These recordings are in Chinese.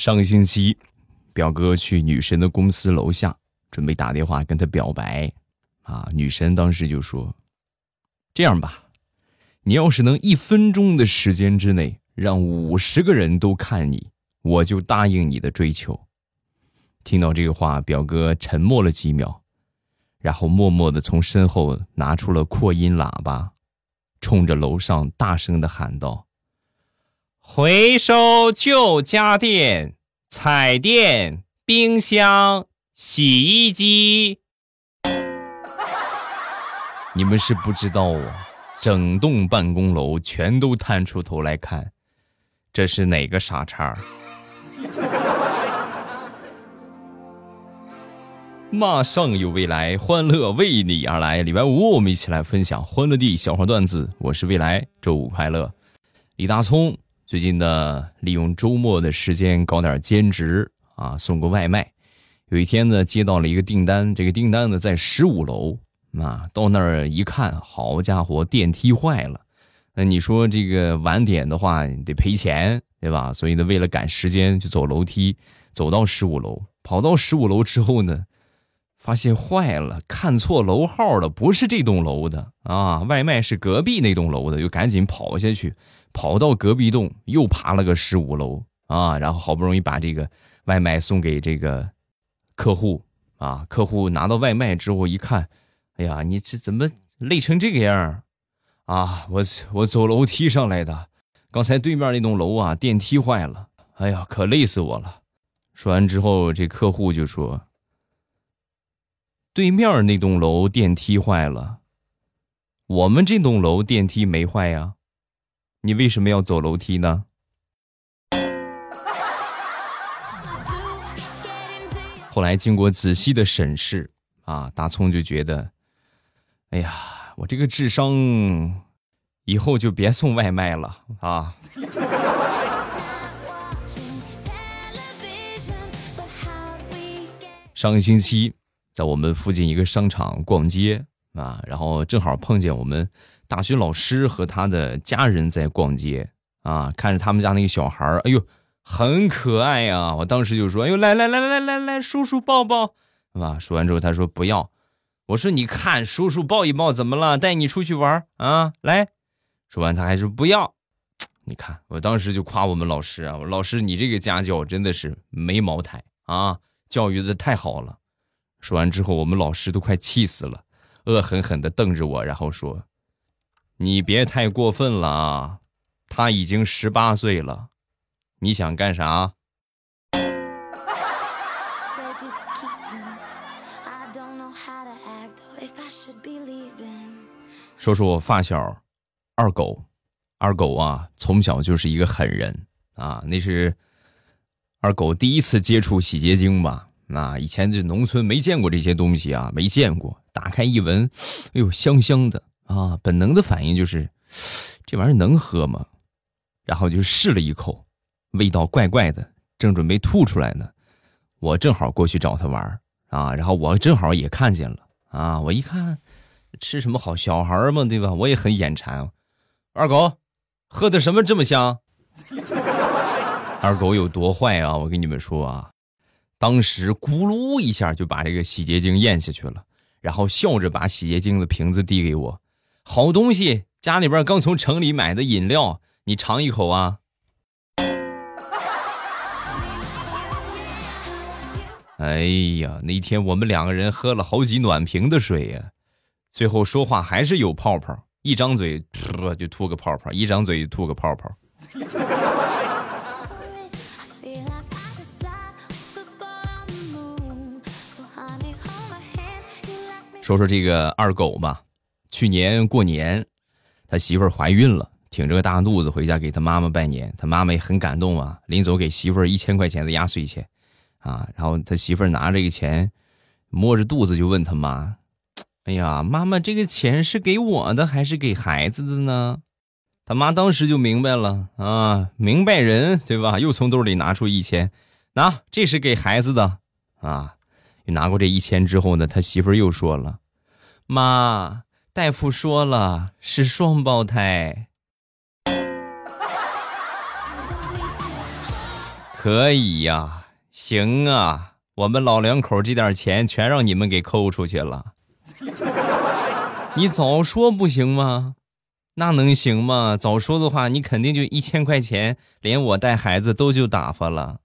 上个星期，表哥去女神的公司楼下，准备打电话跟她表白。啊，女神当时就说：“这样吧，你要是能一分钟的时间之内让五十个人都看你，我就答应你的追求。”听到这个话，表哥沉默了几秒，然后默默的从身后拿出了扩音喇叭，冲着楼上大声的喊道。回收旧家电、彩电、冰箱、洗衣机。你们是不知道啊，整栋办公楼全都探出头来看，这是哪个傻叉？马上有未来，欢乐为你而来。礼拜五，我们一起来分享欢乐地小话段子。我是未来，周五快乐，李大聪。最近呢，利用周末的时间搞点兼职啊，送个外卖。有一天呢，接到了一个订单，这个订单呢在十五楼啊，到那儿一看，好家伙，电梯坏了。那你说这个晚点的话得赔钱，对吧？所以呢，为了赶时间，就走楼梯，走到十五楼。跑到十五楼之后呢，发现坏了，看错楼号了，不是这栋楼的啊，外卖是隔壁那栋楼的，就赶紧跑下去。跑到隔壁栋，又爬了个十五楼啊，然后好不容易把这个外卖送给这个客户啊。客户拿到外卖之后一看，哎呀，你这怎么累成这个样啊？我我走楼梯上来的，刚才对面那栋楼啊电梯坏了，哎呀，可累死我了。说完之后，这客户就说：“对面那栋楼电梯坏了，我们这栋楼电梯没坏呀。”你为什么要走楼梯呢？后来经过仔细的审视，啊，大葱就觉得，哎呀，我这个智商，以后就别送外卖了啊！上个星期，在我们附近一个商场逛街啊，然后正好碰见我们。大学老师和他的家人在逛街啊，看着他们家那个小孩哎呦，很可爱呀！我当时就说：“哎呦，来来来来来来，叔叔抱抱，是吧？”说完之后，他说：“不要。”我说：“你看，叔叔抱一抱，怎么了？带你出去玩啊？来。”说完，他还说：“不要。”你看，我当时就夸我们老师啊，老师，你这个家教真的是没茅台啊，教育的太好了。说完之后，我们老师都快气死了，恶狠狠地瞪着我，然后说。你别太过分了啊！他已经十八岁了，你想干啥？说说我发小二狗，二狗啊，从小就是一个狠人啊。那是二狗第一次接触洗洁精吧？那以前这农村没见过这些东西啊，没见过。打开一闻，哎呦，香香的。啊，本能的反应就是这玩意儿能喝吗？然后就试了一口，味道怪怪的，正准备吐出来呢。我正好过去找他玩啊，然后我正好也看见了啊。我一看，吃什么好小孩嘛，对吧？我也很眼馋。二狗，喝的什么这么香？二狗有多坏啊？我跟你们说啊，当时咕噜一下就把这个洗洁精咽下去了，然后笑着把洗洁精的瓶子递给我。好东西，家里边刚从城里买的饮料，你尝一口啊！哎呀，那天我们两个人喝了好几暖瓶的水呀，最后说话还是有泡泡，一张嘴就吐个泡泡，一张嘴就吐个泡泡。说说这个二狗吧。去年过年，他媳妇儿怀孕了，挺着个大肚子回家给他妈妈拜年。他妈妈也很感动啊，临走给媳妇儿一千块钱的压岁钱，啊，然后他媳妇儿拿这个钱，摸着肚子就问他妈：“哎呀，妈妈，这个钱是给我的还是给孩子的呢？”他妈当时就明白了啊，明白人对吧？又从兜里拿出一千，拿，这是给孩子的啊。拿过这一千之后呢，他媳妇儿又说了：“妈。”大夫说了是双胞胎，可以呀，行啊，我们老两口这点钱全让你们给抠出去了。你早说不行吗？那能行吗？早说的话，你肯定就一千块钱，连我带孩子都就打发了。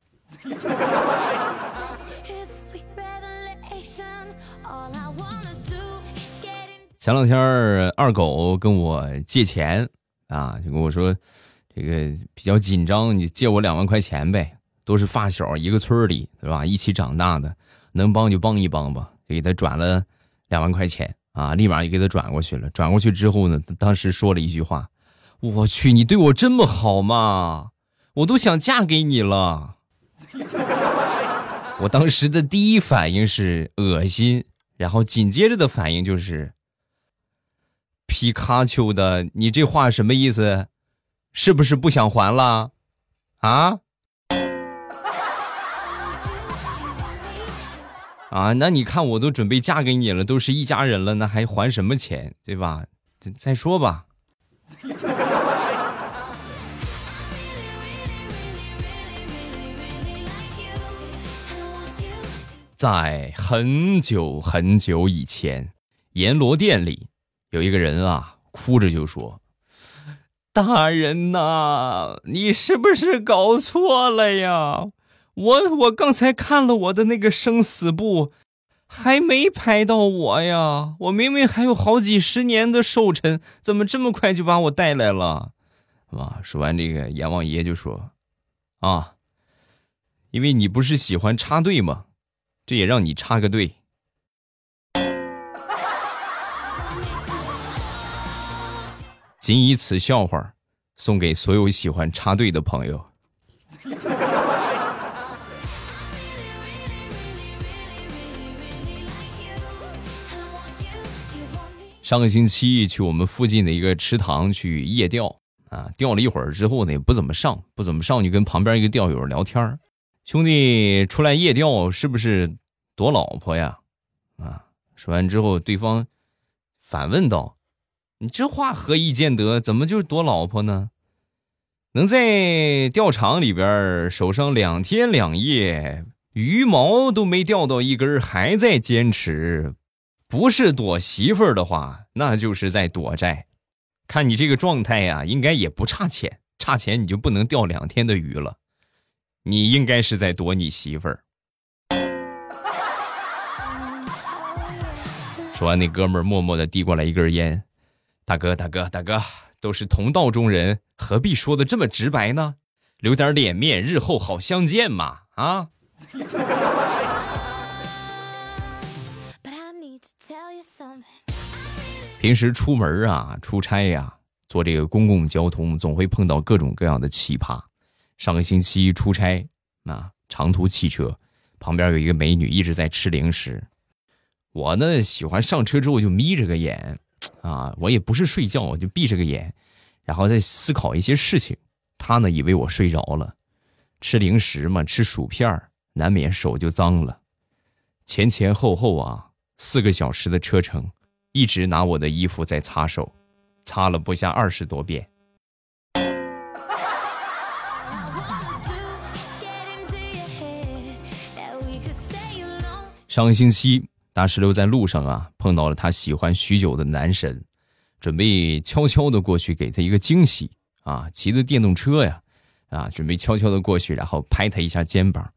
前两天二狗跟我借钱啊，就跟我说，这个比较紧张，你借我两万块钱呗。都是发小，一个村里，对吧？一起长大的，能帮就帮一帮吧。就给他转了两万块钱啊，立马就给他转过去了。转过去之后呢，当时说了一句话：“我去，你对我这么好吗？我都想嫁给你了。”我当时的第一反应是恶心，然后紧接着的反应就是。皮卡丘的，你这话什么意思？是不是不想还了？啊？啊？那你看，我都准备嫁给你了，都是一家人了，那还还什么钱？对吧？再再说吧。在很久很久以前，阎罗殿里。有一个人啊，哭着就说：“大人呐，你是不是搞错了呀？我我刚才看了我的那个生死簿，还没拍到我呀！我明明还有好几十年的寿辰，怎么这么快就把我带来了？”啊，说完这个，阎王爷就说：“啊，因为你不是喜欢插队吗？这也让你插个队。”仅以此笑话送给所有喜欢插队的朋友。上个星期去我们附近的一个池塘去夜钓啊，钓了一会儿之后呢，也不怎么上，不怎么上，就跟旁边一个钓友聊天兄弟出来夜钓是不是躲老婆呀？啊，说完之后，对方反问道。你这话何以见得？怎么就是躲老婆呢？能在钓场里边守上两天两夜，鱼毛都没钓到一根，还在坚持，不是躲媳妇儿的话，那就是在躲债。看你这个状态呀，应该也不差钱，差钱你就不能钓两天的鱼了。你应该是在躲你媳妇儿。说完，那哥们儿默默的递过来一根烟。大哥，大哥，大哥，都是同道中人，何必说的这么直白呢？留点脸面，日后好相见嘛！啊！平时出门啊，出差呀，坐这个公共交通，总会碰到各种各样的奇葩。上个星期出差，啊，长途汽车，旁边有一个美女一直在吃零食，我呢喜欢上车之后就眯着个眼。啊，我也不是睡觉，我就闭着个眼，然后在思考一些事情。他呢，以为我睡着了，吃零食嘛，吃薯片难免手就脏了。前前后后啊，四个小时的车程，一直拿我的衣服在擦手，擦了不下二十多遍。上个星期。大石榴在路上啊，碰到了他喜欢许久的男神，准备悄悄的过去给他一个惊喜啊！骑着电动车呀，啊，准备悄悄的过去，然后拍他一下肩膀。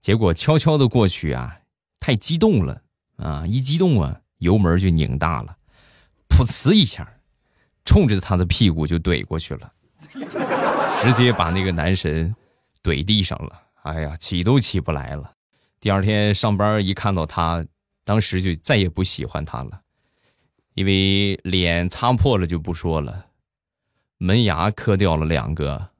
结果悄悄的过去啊，太激动了啊！一激动啊，油门就拧大了，噗呲一下，冲着他的屁股就怼过去了，直接把那个男神怼地上了。哎呀，起都起不来了。第二天上班一看到他。当时就再也不喜欢他了，因为脸擦破了就不说了，门牙磕掉了两个。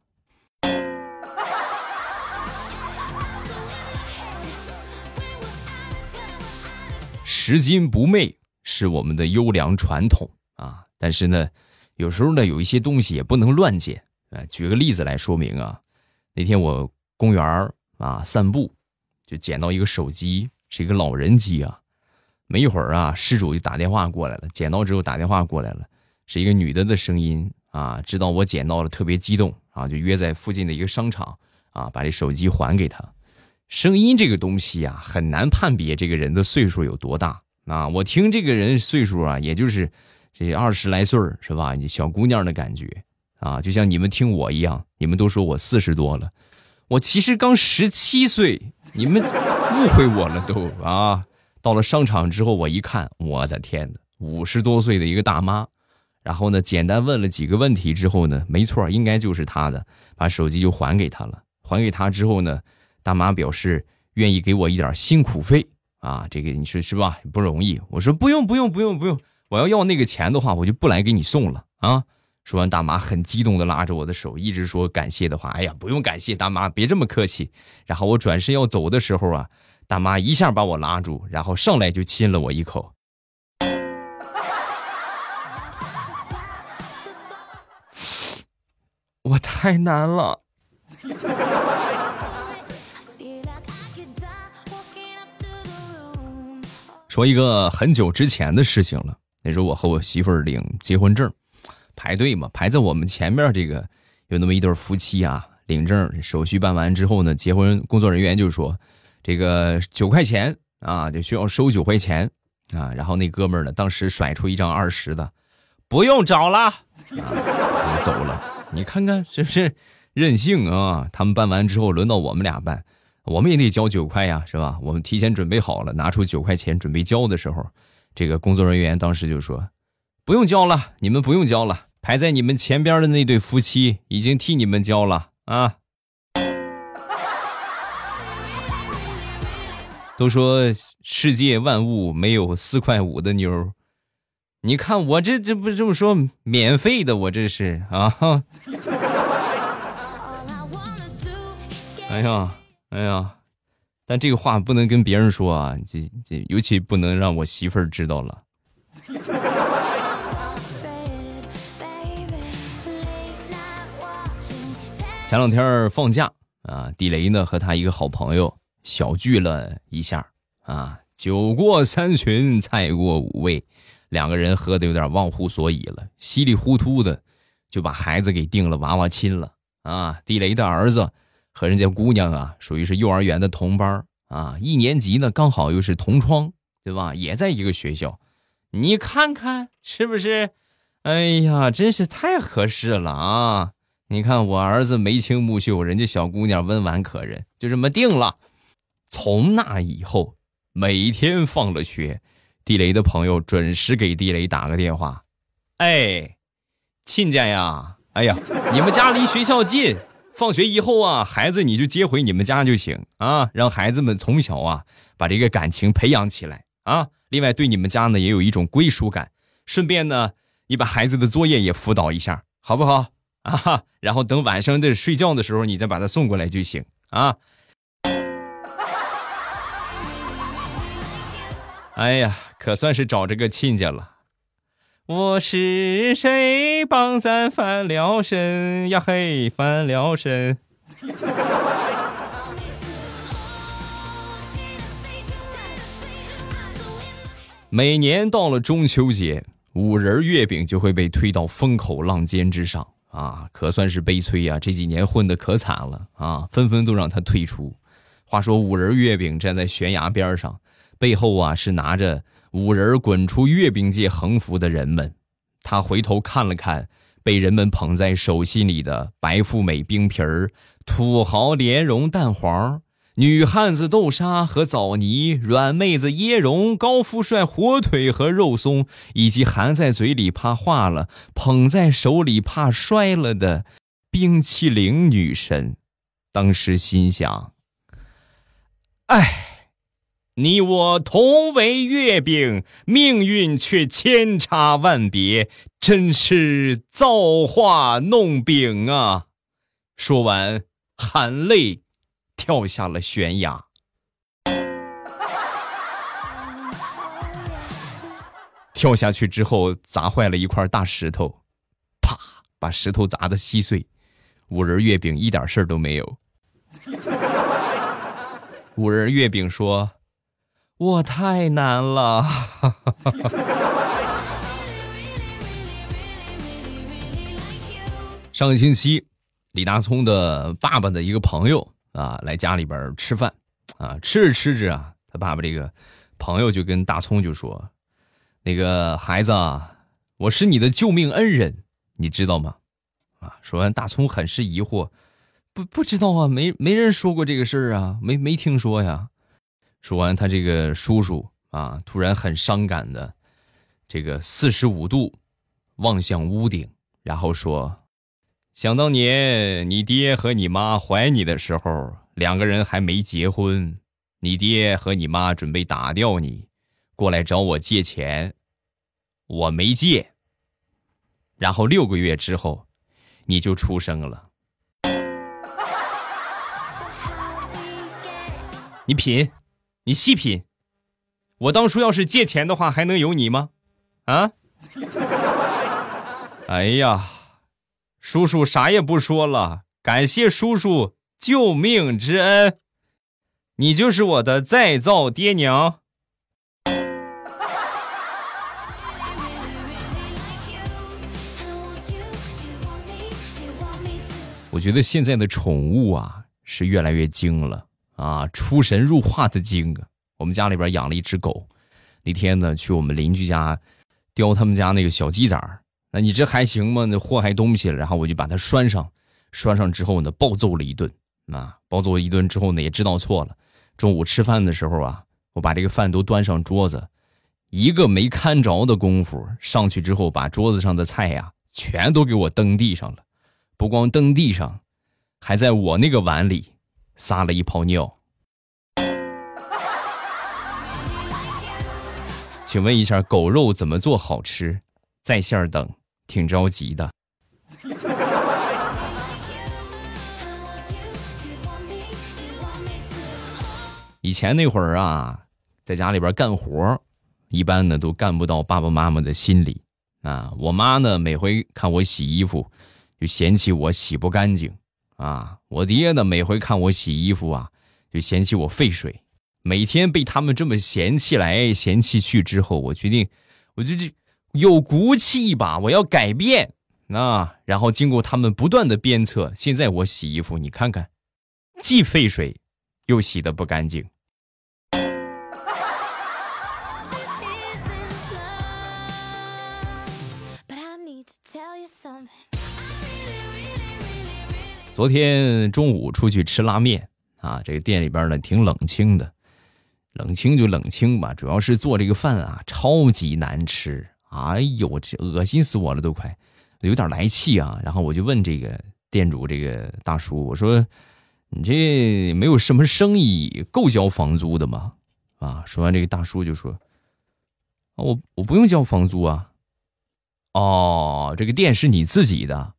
拾金不昧是我们的优良传统啊，但是呢，有时候呢，有一些东西也不能乱捡啊。举个例子来说明啊，那天我公园啊散步，就捡到一个手机，是一个老人机啊。没一会儿啊，失主就打电话过来了。捡到之后打电话过来了，是一个女的的声音啊。知道我捡到了，特别激动啊，就约在附近的一个商场啊，把这手机还给他。声音这个东西啊，很难判别这个人的岁数有多大啊。我听这个人岁数啊，也就是这二十来岁是吧？小姑娘的感觉啊，就像你们听我一样，你们都说我四十多了，我其实刚十七岁，你们误会我了都啊。到了商场之后，我一看，我的天哪，五十多岁的一个大妈。然后呢，简单问了几个问题之后呢，没错，应该就是她的，把手机就还给她了。还给她之后呢，大妈表示愿意给我一点辛苦费啊，这个你说是吧？不容易。我说不用不用不用不用，我要要那个钱的话，我就不来给你送了啊。说完，大妈很激动的拉着我的手，一直说感谢的话。哎呀，不用感谢，大妈别这么客气。然后我转身要走的时候啊，大妈一下把我拉住，然后上来就亲了我一口。我太难了。说一个很久之前的事情了。那时候我和我媳妇儿领结婚证，排队嘛，排在我们前面这个有那么一对夫妻啊，领证手续办完之后呢，结婚工作人员就说这个九块钱啊，就需要收九块钱啊。然后那哥们儿呢，当时甩出一张二十的，不用找了，走了。你看看是不是任性啊？他们办完之后，轮到我们俩办，我们也得交九块呀，是吧？我们提前准备好了，拿出九块钱准备交的时候，这个工作人员当时就说：“不用交了，你们不用交了，排在你们前边的那对夫妻已经替你们交了啊。”都说世界万物没有四块五的妞。你看我这这不这么说免费的，我这是啊！哎呀哎呀，但这个话不能跟别人说啊，这这尤其不能让我媳妇儿知道了。前两天放假啊，地雷呢和他一个好朋友小聚了一下啊，酒过三巡，菜过五味。两个人喝的有点忘乎所以了，稀里糊涂的就把孩子给定了娃娃亲了啊！地雷的儿子和人家姑娘啊，属于是幼儿园的同班啊，一年级呢，刚好又是同窗，对吧？也在一个学校，你看看是不是？哎呀，真是太合适了啊！你看我儿子眉清目秀，人家小姑娘温婉可人，就这么定了。从那以后，每天放了学。地雷的朋友准时给地雷打个电话，哎，亲家呀，哎呀，你们家离学校近，放学以后啊，孩子你就接回你们家就行啊，让孩子们从小啊把这个感情培养起来啊。另外对你们家呢也有一种归属感，顺便呢你把孩子的作业也辅导一下，好不好啊？然后等晚上的睡觉的时候，你再把他送过来就行啊。哎呀，可算是找着个亲家了。我是谁帮咱翻了身呀？嘿，翻了身。每年到了中秋节，五仁月饼就会被推到风口浪尖之上啊！可算是悲催呀！这几年混的可惨了啊，纷纷都让他退出。话说五仁月饼站在悬崖边上。背后啊是拿着五人滚出月饼界横幅的人们，他回头看了看被人们捧在手心里的白富美冰皮儿、土豪莲蓉蛋黄、女汉子豆沙和枣泥、软妹子椰蓉、高富帅火腿和肉松，以及含在嘴里怕化了、捧在手里怕摔了的冰淇淋女神，当时心想：哎。你我同为月饼，命运却千差万别，真是造化弄饼啊！说完，含泪跳下了悬崖。跳下去之后，砸坏了一块大石头，啪，把石头砸得稀碎。五仁月饼一点事儿都没有。五仁月饼说。我太难了。上个星期，李大聪的爸爸的一个朋友啊，来家里边吃饭啊，吃着吃着啊，他爸爸这个朋友就跟大聪就说：“那个孩子啊，我是你的救命恩人，你知道吗？”啊，说完，大聪很是疑惑，不不知道啊，没没人说过这个事儿啊，没没听说呀。说完，他这个叔叔啊，突然很伤感的，这个四十五度望向屋顶，然后说。想当年，你爹和你妈怀你的时候，两个人还没结婚，你爹和你妈准备打掉你，过来找我借钱，我没借。然后六个月之后，你就出生了。你品，你细品，我当初要是借钱的话，还能有你吗？啊？哎呀！叔叔啥也不说了，感谢叔叔救命之恩，你就是我的再造爹娘。我觉得现在的宠物啊是越来越精了啊，出神入化的精啊！我们家里边养了一只狗，那天呢去我们邻居家叼他们家那个小鸡崽儿。那你这还行吗？那祸害东西了，然后我就把它拴上，拴上之后呢，暴揍了一顿。啊，暴揍一顿之后呢，也知道错了。中午吃饭的时候啊，我把这个饭都端上桌子，一个没看着的功夫，上去之后把桌子上的菜呀，全都给我蹬地上了。不光蹬地上，还在我那个碗里撒了一泡尿。请问一下，狗肉怎么做好吃？在线等。挺着急的。以前那会儿啊，在家里边干活，一般呢都干不到爸爸妈妈的心里啊。我妈呢，每回看我洗衣服，就嫌弃我洗不干净啊。我爹呢，每回看我洗衣服啊，就嫌弃我费水。每天被他们这么嫌弃来嫌弃去之后，我决定，我就这。有骨气一把，我要改变啊！然后经过他们不断的鞭策，现在我洗衣服，你看看，既费水，又洗的不干净。昨天中午出去吃拉面啊，这个店里边呢挺冷清的，冷清就冷清吧，主要是做这个饭啊超级难吃。哎呦，这恶心死我了，都快有点来气啊！然后我就问这个店主，这个大叔，我说：“你这没有什么生意够交房租的吗？”啊，说完这个大叔就说：“我我不用交房租啊。”哦，这个店是你自己的？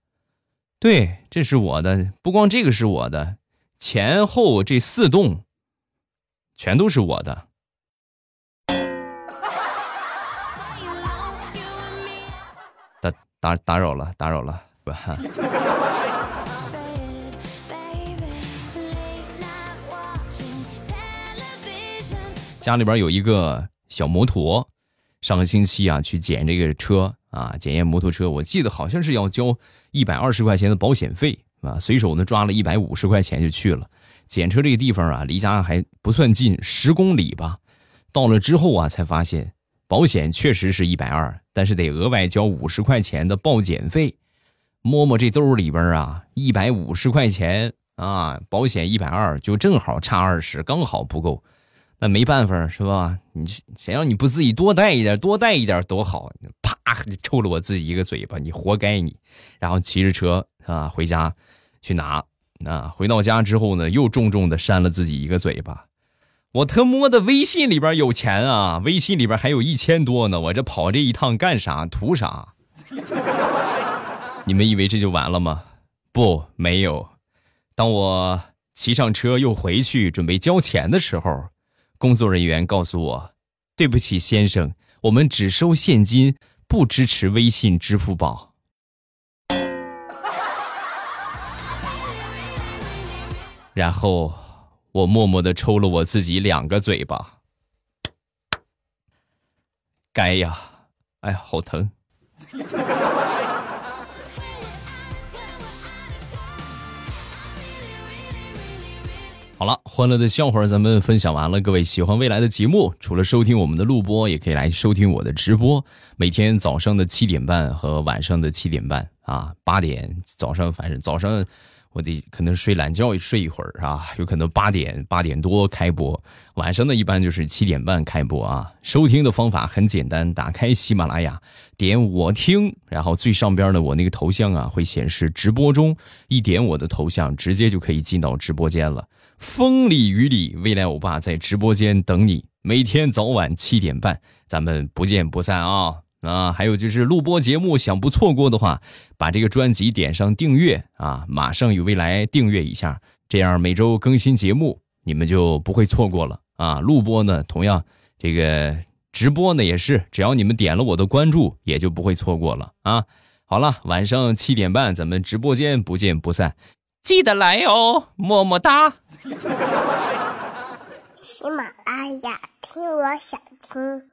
对，这是我的，不光这个是我的，前后这四栋全都是我的。打打打扰了，打扰了，家里边有一个小摩托，上个星期啊去检这个车啊，检验摩托车，我记得好像是要交一百二十块钱的保险费啊，随手呢抓了一百五十块钱就去了。检车这个地方啊，离家还不算近，十公里吧。到了之后啊，才发现。保险确实是一百二，但是得额外交五十块钱的报检费。摸摸这兜里边啊，一百五十块钱啊，保险一百二，就正好差二十，刚好不够。那没办法是吧？你谁让你不自己多带一点，多带一点多好。啪，抽了我自己一个嘴巴，你活该你。然后骑着车啊回家去拿，啊，回到家之后呢，又重重的扇了自己一个嘴巴。我特么的微信里边有钱啊！微信里边还有一千多呢，我这跑这一趟干啥？图啥？你们以为这就完了吗？不，没有。当我骑上车又回去准备交钱的时候，工作人员告诉我：“对不起，先生，我们只收现金，不支持微信、支付宝。”然后。我默默的抽了我自己两个嘴巴，该呀，哎呀，好疼！好了，欢乐的笑话咱们分享完了。各位喜欢未来的节目，除了收听我们的录播，也可以来收听我的直播。每天早上的七点半和晚上的七点半啊，八点早上，反正早上。我得可能睡懒觉睡一会儿啊，有可能八点八点多开播，晚上呢一般就是七点半开播啊。收听的方法很简单，打开喜马拉雅，点我听，然后最上边的我那个头像啊会显示直播中，一点我的头像，直接就可以进到直播间了。风里雨里，未来欧巴在直播间等你，每天早晚七点半，咱们不见不散啊。啊，还有就是录播节目，想不错过的话，把这个专辑点上订阅啊，马上与未来订阅一下，这样每周更新节目，你们就不会错过了啊。录播呢，同样这个直播呢也是，只要你们点了我的关注，也就不会错过了啊。好了，晚上七点半咱们直播间不见不散，记得来哦，么么哒。喜马拉雅听，我想听。